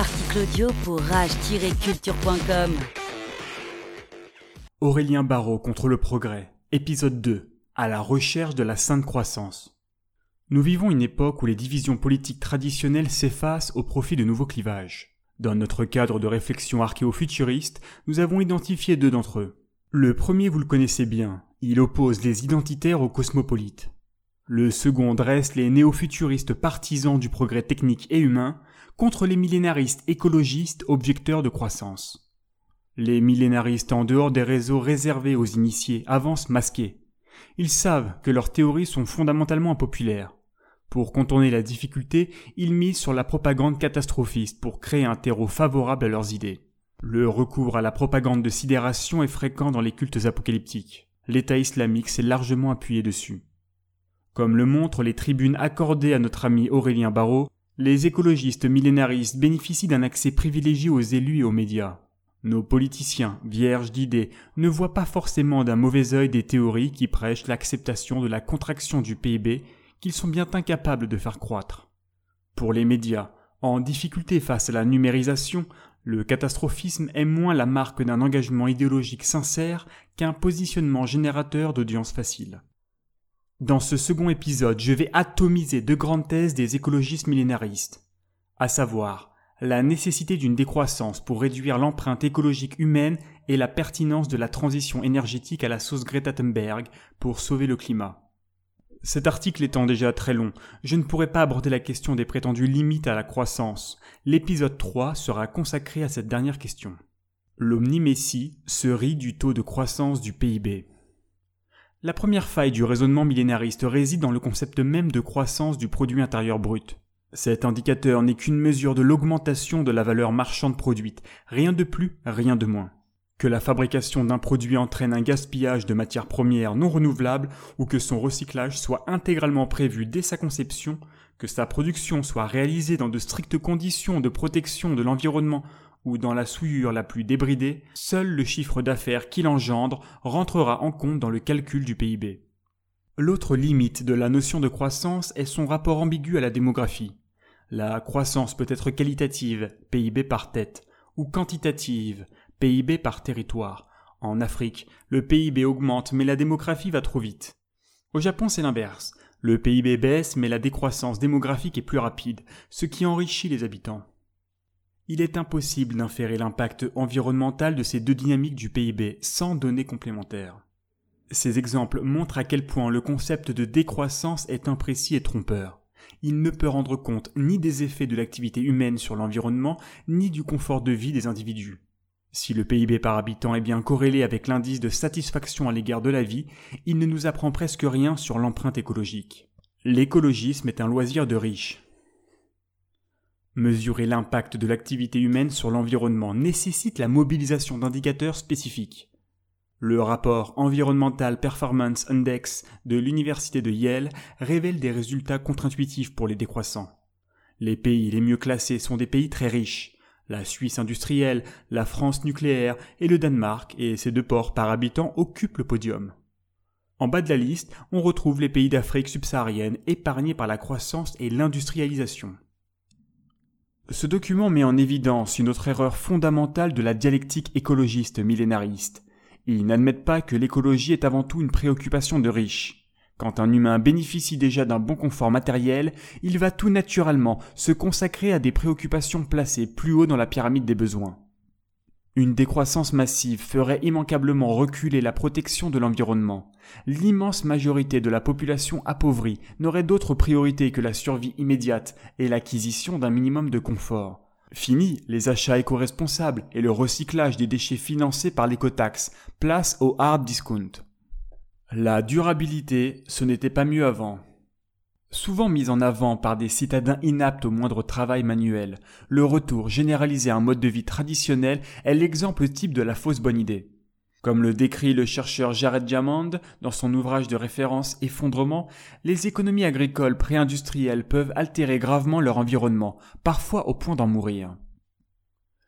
Article audio pour rage-culture.com. Aurélien Barraud contre le progrès, épisode 2, à la recherche de la sainte croissance. Nous vivons une époque où les divisions politiques traditionnelles s'effacent au profit de nouveaux clivages. Dans notre cadre de réflexion archéofuturiste, nous avons identifié deux d'entre eux. Le premier, vous le connaissez bien, il oppose les identitaires aux cosmopolites. Le second dresse les néo-futuristes partisans du progrès technique et humain contre les millénaristes écologistes objecteurs de croissance. Les millénaristes en dehors des réseaux réservés aux initiés avancent masqués. Ils savent que leurs théories sont fondamentalement impopulaires. Pour contourner la difficulté, ils misent sur la propagande catastrophiste pour créer un terreau favorable à leurs idées. Le recours à la propagande de sidération est fréquent dans les cultes apocalyptiques. L'État islamique s'est largement appuyé dessus. Comme le montrent les tribunes accordées à notre ami Aurélien Barrault, les écologistes millénaristes bénéficient d'un accès privilégié aux élus et aux médias. Nos politiciens, vierges d'idées, ne voient pas forcément d'un mauvais œil des théories qui prêchent l'acceptation de la contraction du PIB qu'ils sont bien incapables de faire croître. Pour les médias, en difficulté face à la numérisation, le catastrophisme est moins la marque d'un engagement idéologique sincère qu'un positionnement générateur d'audience facile. Dans ce second épisode, je vais atomiser deux grandes thèses des écologistes millénaristes, à savoir la nécessité d'une décroissance pour réduire l'empreinte écologique humaine et la pertinence de la transition énergétique à la sauce Greta Thunberg pour sauver le climat. Cet article étant déjà très long, je ne pourrai pas aborder la question des prétendues limites à la croissance. L'épisode 3 sera consacré à cette dernière question. L'omnimécie se rit du taux de croissance du PIB. La première faille du raisonnement millénariste réside dans le concept même de croissance du produit intérieur brut. Cet indicateur n'est qu'une mesure de l'augmentation de la valeur marchande produite, rien de plus, rien de moins. Que la fabrication d'un produit entraîne un gaspillage de matières premières non renouvelables ou que son recyclage soit intégralement prévu dès sa conception, que sa production soit réalisée dans de strictes conditions de protection de l'environnement ou dans la souillure la plus débridée, seul le chiffre d'affaires qu'il engendre rentrera en compte dans le calcul du PIB. L'autre limite de la notion de croissance est son rapport ambigu à la démographie. La croissance peut être qualitative, PIB par tête, ou quantitative, PIB par territoire. En Afrique, le PIB augmente mais la démographie va trop vite. Au Japon, c'est l'inverse. Le PIB baisse mais la décroissance démographique est plus rapide, ce qui enrichit les habitants. Il est impossible d'inférer l'impact environnemental de ces deux dynamiques du PIB sans données complémentaires. Ces exemples montrent à quel point le concept de décroissance est imprécis et trompeur il ne peut rendre compte ni des effets de l'activité humaine sur l'environnement, ni du confort de vie des individus. Si le PIB par habitant est bien corrélé avec l'indice de satisfaction à l'égard de la vie, il ne nous apprend presque rien sur l'empreinte écologique. L'écologisme est un loisir de riches. Mesurer l'impact de l'activité humaine sur l'environnement nécessite la mobilisation d'indicateurs spécifiques. Le rapport Environmental Performance Index de l'Université de Yale révèle des résultats contre-intuitifs pour les décroissants. Les pays les mieux classés sont des pays très riches. La Suisse industrielle, la France nucléaire et le Danemark et ces deux ports par habitant occupent le podium. En bas de la liste, on retrouve les pays d'Afrique subsaharienne épargnés par la croissance et l'industrialisation. Ce document met en évidence une autre erreur fondamentale de la dialectique écologiste millénariste. Ils n'admettent pas que l'écologie est avant tout une préoccupation de riches. Quand un humain bénéficie déjà d'un bon confort matériel, il va tout naturellement se consacrer à des préoccupations placées plus haut dans la pyramide des besoins. Une décroissance massive ferait immanquablement reculer la protection de l'environnement. L'immense majorité de la population appauvrie n'aurait d'autre priorité que la survie immédiate et l'acquisition d'un minimum de confort. Fini les achats éco-responsables et le recyclage des déchets financés par l'écotaxe. Place au hard discount. La durabilité, ce n'était pas mieux avant. Souvent mise en avant par des citadins inaptes au moindre travail manuel, le retour généralisé à un mode de vie traditionnel est l'exemple type de la fausse bonne idée. Comme le décrit le chercheur Jared Diamond dans son ouvrage de référence Effondrement, les économies agricoles pré-industrielles peuvent altérer gravement leur environnement, parfois au point d'en mourir.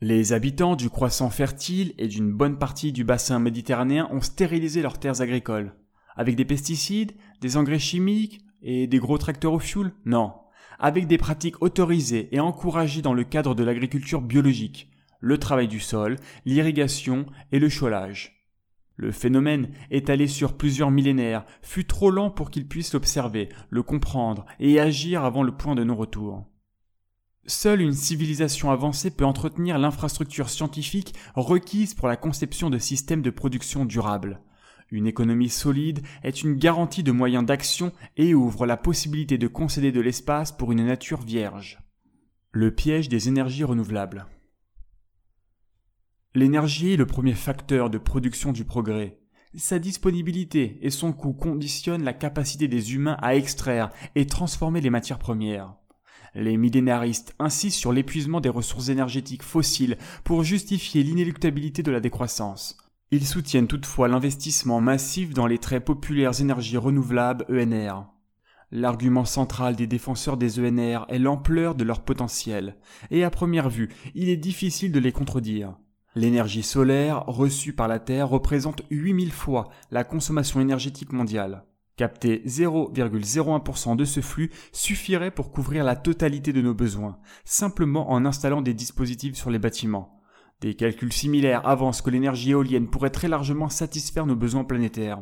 Les habitants du croissant fertile et d'une bonne partie du bassin méditerranéen ont stérilisé leurs terres agricoles. Avec des pesticides, des engrais chimiques et des gros tracteurs au fioul? Non. avec des pratiques autorisées et encouragées dans le cadre de l'agriculture biologique, le travail du sol, l'irrigation et le cholage. Le phénomène, étalé sur plusieurs millénaires, fut trop lent pour qu'il puisse l'observer, le comprendre et agir avant le point de non-retour. Seule une civilisation avancée peut entretenir l'infrastructure scientifique requise pour la conception de systèmes de production durables. Une économie solide est une garantie de moyens d'action et ouvre la possibilité de concéder de l'espace pour une nature vierge. Le piège des énergies renouvelables. L'énergie est le premier facteur de production du progrès. Sa disponibilité et son coût conditionnent la capacité des humains à extraire et transformer les matières premières. Les millénaristes insistent sur l'épuisement des ressources énergétiques fossiles pour justifier l'inéluctabilité de la décroissance. Ils soutiennent toutefois l'investissement massif dans les très populaires énergies renouvelables ENR. L'argument central des défenseurs des ENR est l'ampleur de leur potentiel, et à première vue, il est difficile de les contredire. L'énergie solaire reçue par la Terre représente 8000 fois la consommation énergétique mondiale. Capter 0,01% de ce flux suffirait pour couvrir la totalité de nos besoins, simplement en installant des dispositifs sur les bâtiments. Des calculs similaires avancent que l'énergie éolienne pourrait très largement satisfaire nos besoins planétaires.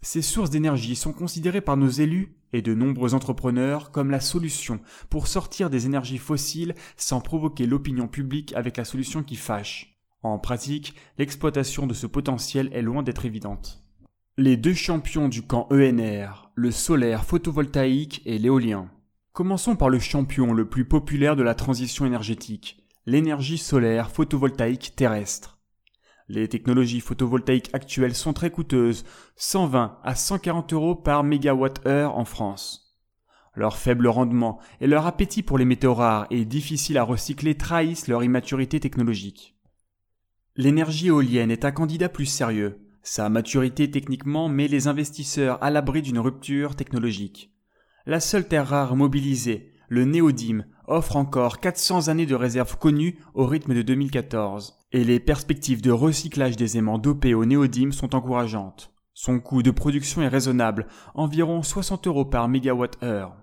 Ces sources d'énergie sont considérées par nos élus et de nombreux entrepreneurs comme la solution pour sortir des énergies fossiles sans provoquer l'opinion publique avec la solution qui fâche. En pratique, l'exploitation de ce potentiel est loin d'être évidente. Les deux champions du camp ENR, le solaire photovoltaïque et l'éolien. Commençons par le champion le plus populaire de la transition énergétique, l'énergie solaire photovoltaïque terrestre. Les technologies photovoltaïques actuelles sont très coûteuses, 120 à 140 euros par mégawatt-heure en France. Leur faible rendement et leur appétit pour les métaux rares et difficiles à recycler trahissent leur immaturité technologique. L'énergie éolienne est un candidat plus sérieux. Sa maturité techniquement met les investisseurs à l'abri d'une rupture technologique. La seule terre rare mobilisée, le néodyme, offre encore 400 années de réserve connues au rythme de 2014, et les perspectives de recyclage des aimants dopés au néodyme sont encourageantes. Son coût de production est raisonnable, environ 60 euros par mégawatt-heure.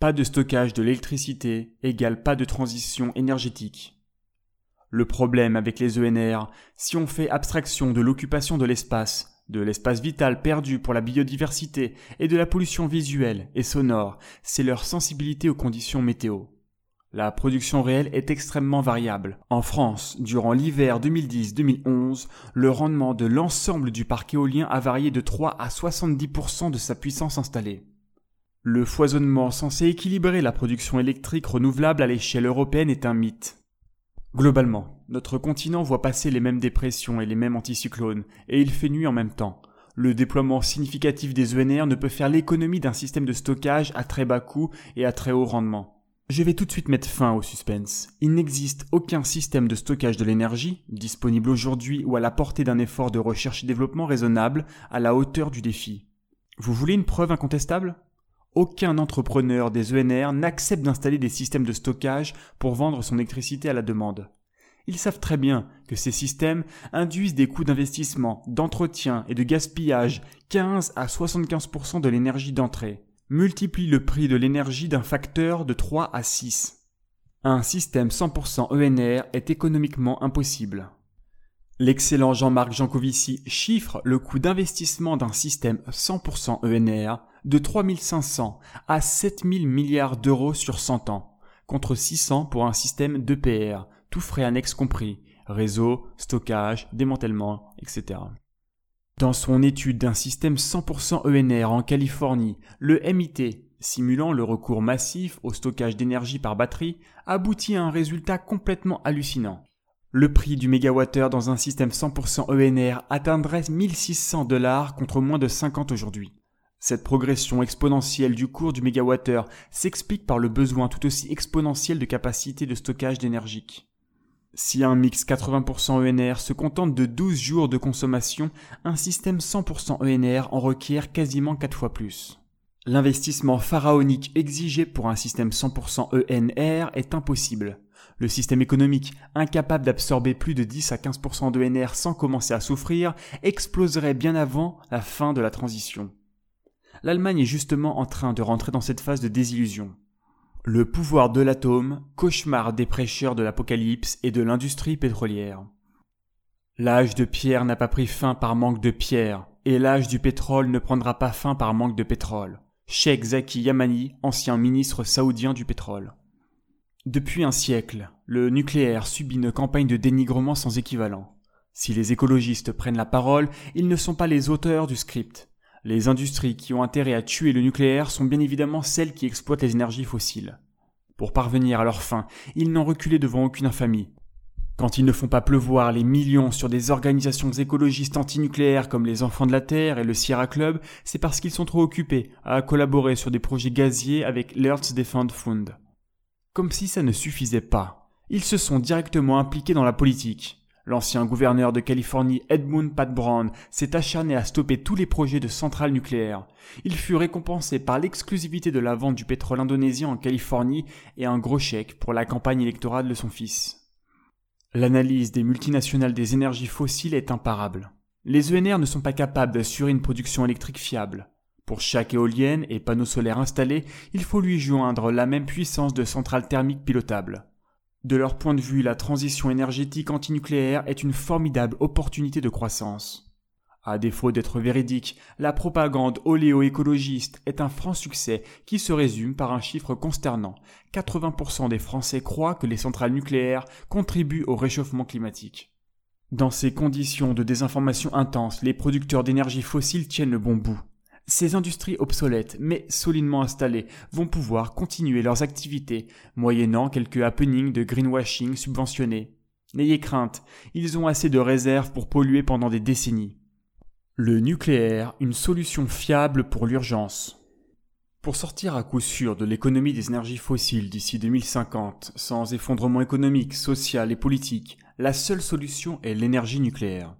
Pas de stockage de l'électricité égale pas de transition énergétique. Le problème avec les ENR, si on fait abstraction de l'occupation de l'espace, de l'espace vital perdu pour la biodiversité et de la pollution visuelle et sonore, c'est leur sensibilité aux conditions météo. La production réelle est extrêmement variable. En France, durant l'hiver 2010-2011, le rendement de l'ensemble du parc éolien a varié de 3 à 70% de sa puissance installée. Le foisonnement censé équilibrer la production électrique renouvelable à l'échelle européenne est un mythe. Globalement, notre continent voit passer les mêmes dépressions et les mêmes anticyclones, et il fait nuit en même temps. Le déploiement significatif des ENR ne peut faire l'économie d'un système de stockage à très bas coût et à très haut rendement. Je vais tout de suite mettre fin au suspense. Il n'existe aucun système de stockage de l'énergie, disponible aujourd'hui ou à la portée d'un effort de recherche et développement raisonnable, à la hauteur du défi. Vous voulez une preuve incontestable? Aucun entrepreneur des ENR n'accepte d'installer des systèmes de stockage pour vendre son électricité à la demande. Ils savent très bien que ces systèmes induisent des coûts d'investissement, d'entretien et de gaspillage 15 à 75% de l'énergie d'entrée, multiplient le prix de l'énergie d'un facteur de 3 à 6. Un système 100% ENR est économiquement impossible. L'excellent Jean-Marc Jancovici chiffre le coût d'investissement d'un système 100% ENR de 3500 à 7000 milliards d'euros sur 100 ans, contre 600 pour un système d'EPR, tout frais annexes compris, réseau, stockage, démantèlement, etc. Dans son étude d'un système 100% ENR en Californie, le MIT, simulant le recours massif au stockage d'énergie par batterie, aboutit à un résultat complètement hallucinant. Le prix du mégawattheure dans un système 100% ENR atteindrait 1600 dollars contre moins de 50 aujourd'hui. Cette progression exponentielle du cours du mégawattheure s'explique par le besoin tout aussi exponentiel de capacité de stockage d'énergie. Si un mix 80% ENR se contente de 12 jours de consommation, un système 100% ENR en requiert quasiment 4 fois plus. L'investissement pharaonique exigé pour un système 100% ENR est impossible. Le système économique, incapable d'absorber plus de 10 à 15% d'ENR sans commencer à souffrir, exploserait bien avant la fin de la transition l'Allemagne est justement en train de rentrer dans cette phase de désillusion. Le pouvoir de l'atome, cauchemar des prêcheurs de l'apocalypse et de l'industrie pétrolière. L'âge de pierre n'a pas pris fin par manque de pierre, et l'âge du pétrole ne prendra pas fin par manque de pétrole. Sheikh Zaki Yamani, ancien ministre saoudien du pétrole. Depuis un siècle, le nucléaire subit une campagne de dénigrement sans équivalent. Si les écologistes prennent la parole, ils ne sont pas les auteurs du script. Les industries qui ont intérêt à tuer le nucléaire sont bien évidemment celles qui exploitent les énergies fossiles. Pour parvenir à leur fin, ils n'ont reculé devant aucune infamie. Quand ils ne font pas pleuvoir les millions sur des organisations écologistes antinucléaires comme les Enfants de la Terre et le Sierra Club, c'est parce qu'ils sont trop occupés à collaborer sur des projets gaziers avec l'Earth Defend Fund. Comme si ça ne suffisait pas, ils se sont directement impliqués dans la politique. L'ancien gouverneur de Californie Edmund Pat Brown s'est acharné à stopper tous les projets de centrales nucléaires. Il fut récompensé par l'exclusivité de la vente du pétrole indonésien en Californie et un gros chèque pour la campagne électorale de son fils. L'analyse des multinationales des énergies fossiles est imparable. Les ENR ne sont pas capables d'assurer une production électrique fiable. Pour chaque éolienne et panneau solaire installé, il faut lui joindre la même puissance de centrales thermiques pilotables. De leur point de vue, la transition énergétique antinucléaire est une formidable opportunité de croissance. À défaut d'être véridique, la propagande oléo-écologiste est un franc succès qui se résume par un chiffre consternant. 80% des Français croient que les centrales nucléaires contribuent au réchauffement climatique. Dans ces conditions de désinformation intense, les producteurs d'énergie fossile tiennent le bon bout. Ces industries obsolètes mais solidement installées vont pouvoir continuer leurs activités, moyennant quelques happenings de greenwashing subventionnés. N'ayez crainte, ils ont assez de réserves pour polluer pendant des décennies. Le nucléaire, une solution fiable pour l'urgence. Pour sortir à coup sûr de l'économie des énergies fossiles d'ici 2050, sans effondrement économique, social et politique, la seule solution est l'énergie nucléaire.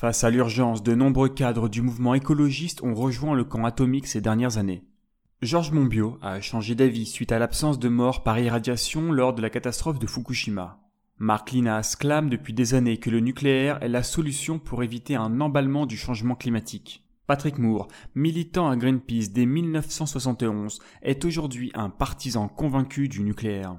Face à l'urgence, de nombreux cadres du mouvement écologiste ont rejoint le camp atomique ces dernières années. Georges Monbiot a changé d'avis suite à l'absence de mort par irradiation lors de la catastrophe de Fukushima. Marc Linas clame depuis des années que le nucléaire est la solution pour éviter un emballement du changement climatique. Patrick Moore, militant à Greenpeace dès 1971, est aujourd'hui un partisan convaincu du nucléaire.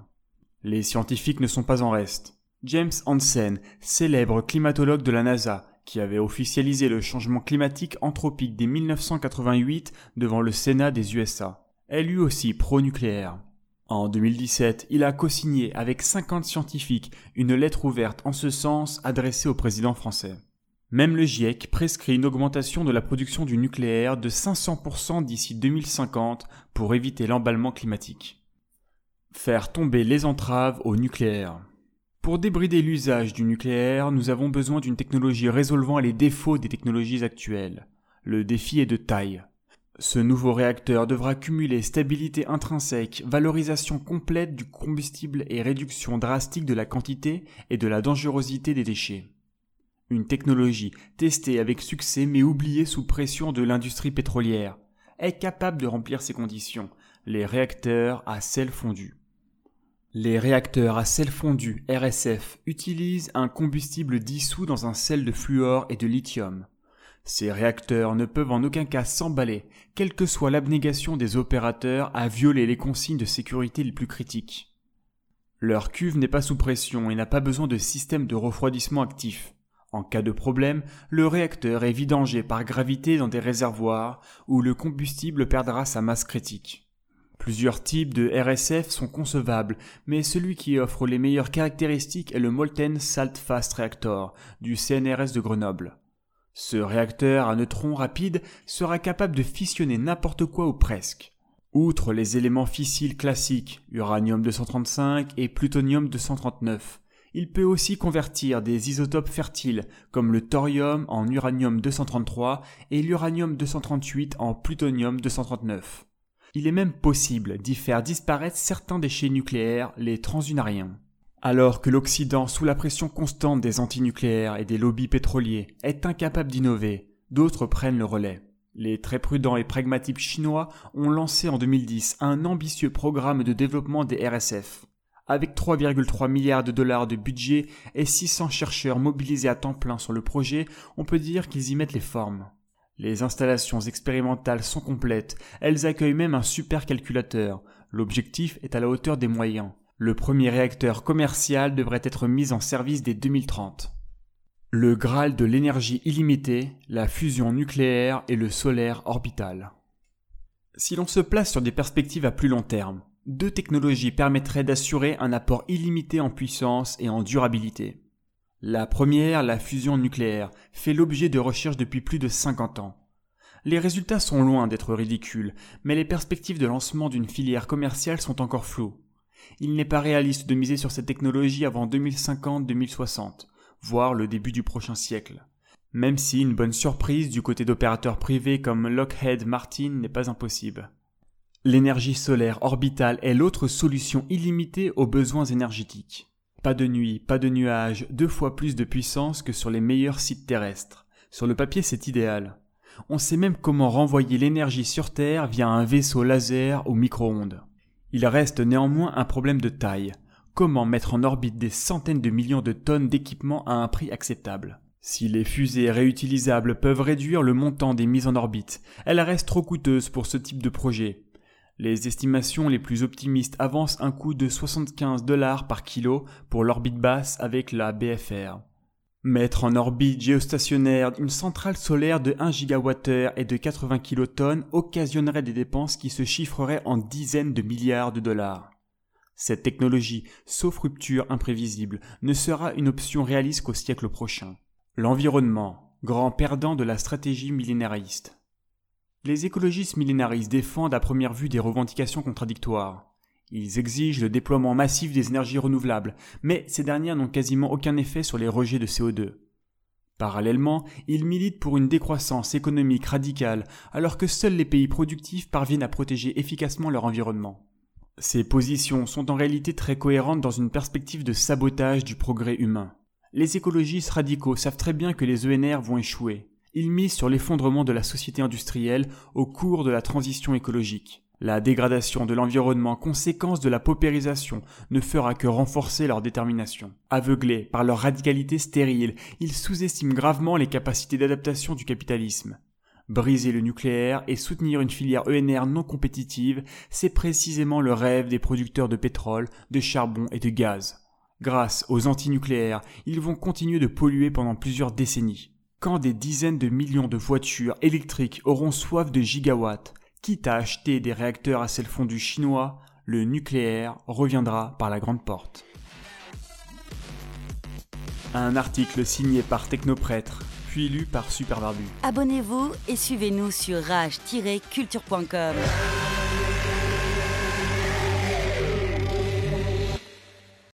Les scientifiques ne sont pas en reste. James Hansen, célèbre climatologue de la NASA, qui avait officialisé le changement climatique anthropique dès 1988 devant le Sénat des USA, est lui aussi pro-nucléaire. En 2017, il a co-signé avec 50 scientifiques une lettre ouverte en ce sens adressée au président français. Même le GIEC prescrit une augmentation de la production du nucléaire de 500% d'ici 2050 pour éviter l'emballement climatique. Faire tomber les entraves au nucléaire. Pour débrider l'usage du nucléaire, nous avons besoin d'une technologie résolvant les défauts des technologies actuelles. Le défi est de taille. Ce nouveau réacteur devra cumuler stabilité intrinsèque, valorisation complète du combustible et réduction drastique de la quantité et de la dangerosité des déchets. Une technologie testée avec succès mais oubliée sous pression de l'industrie pétrolière est capable de remplir ces conditions, les réacteurs à sel fondu. Les réacteurs à sel fondu RSF utilisent un combustible dissous dans un sel de fluor et de lithium. Ces réacteurs ne peuvent en aucun cas s'emballer, quelle que soit l'abnégation des opérateurs à violer les consignes de sécurité les plus critiques. Leur cuve n'est pas sous pression et n'a pas besoin de système de refroidissement actif. En cas de problème, le réacteur est vidangé par gravité dans des réservoirs où le combustible perdra sa masse critique. Plusieurs types de RSF sont concevables, mais celui qui offre les meilleures caractéristiques est le Molten Salt Fast Reactor du CNRS de Grenoble. Ce réacteur à neutrons rapides sera capable de fissionner n'importe quoi ou presque. Outre les éléments fissiles classiques, uranium 235 et plutonium 239, il peut aussi convertir des isotopes fertiles comme le thorium en uranium 233 et l'uranium 238 en plutonium 239. Il est même possible d'y faire disparaître certains déchets nucléaires, les transunariens. Alors que l'Occident, sous la pression constante des antinucléaires et des lobbies pétroliers, est incapable d'innover, d'autres prennent le relais. Les très prudents et pragmatiques chinois ont lancé en 2010 un ambitieux programme de développement des RSF. Avec 3,3 milliards de dollars de budget et 600 chercheurs mobilisés à temps plein sur le projet, on peut dire qu'ils y mettent les formes. Les installations expérimentales sont complètes, elles accueillent même un supercalculateur, L'objectif est à la hauteur des moyens. Le premier réacteur commercial devrait être mis en service dès 2030. Le Graal de l'énergie illimitée, la fusion nucléaire et le solaire orbital. Si l'on se place sur des perspectives à plus long terme, deux technologies permettraient d'assurer un apport illimité en puissance et en durabilité. La première, la fusion nucléaire, fait l'objet de recherches depuis plus de 50 ans. Les résultats sont loin d'être ridicules, mais les perspectives de lancement d'une filière commerciale sont encore floues. Il n'est pas réaliste de miser sur cette technologie avant 2050-2060 voire le début du prochain siècle. Même si une bonne surprise du côté d'opérateurs privés comme Lockheed Martin n'est pas impossible. L'énergie solaire orbitale est l'autre solution illimitée aux besoins énergétiques. Pas de nuit, pas de nuages, deux fois plus de puissance que sur les meilleurs sites terrestres. Sur le papier, c'est idéal. On sait même comment renvoyer l'énergie sur Terre via un vaisseau laser ou micro-ondes. Il reste néanmoins un problème de taille. Comment mettre en orbite des centaines de millions de tonnes d'équipements à un prix acceptable? Si les fusées réutilisables peuvent réduire le montant des mises en orbite, elles restent trop coûteuses pour ce type de projet. Les estimations les plus optimistes avancent un coût de 75 dollars par kilo pour l'orbite basse avec la BFR. Mettre en orbite géostationnaire une centrale solaire de 1 gigawattheure et de 80 kilotonnes occasionnerait des dépenses qui se chiffreraient en dizaines de milliards de dollars. Cette technologie, sauf rupture imprévisible, ne sera une option réaliste qu'au siècle prochain. L'environnement, grand perdant de la stratégie millénariste. Les écologistes millénaristes défendent à première vue des revendications contradictoires. Ils exigent le déploiement massif des énergies renouvelables, mais ces dernières n'ont quasiment aucun effet sur les rejets de CO2. Parallèlement, ils militent pour une décroissance économique radicale, alors que seuls les pays productifs parviennent à protéger efficacement leur environnement. Ces positions sont en réalité très cohérentes dans une perspective de sabotage du progrès humain. Les écologistes radicaux savent très bien que les ENR vont échouer. Ils misent sur l'effondrement de la société industrielle au cours de la transition écologique. La dégradation de l'environnement, conséquence de la paupérisation, ne fera que renforcer leur détermination. Aveuglés par leur radicalité stérile, ils sous-estiment gravement les capacités d'adaptation du capitalisme. Briser le nucléaire et soutenir une filière ENR non compétitive, c'est précisément le rêve des producteurs de pétrole, de charbon et de gaz. Grâce aux antinucléaires, ils vont continuer de polluer pendant plusieurs décennies. Quand des dizaines de millions de voitures électriques auront soif de gigawatts, quitte à acheter des réacteurs à sel fondu chinois, le nucléaire reviendra par la grande porte. Un article signé par Technoprêtre puis lu par Super Barbu. Abonnez-vous et suivez-nous sur rage-culture.com.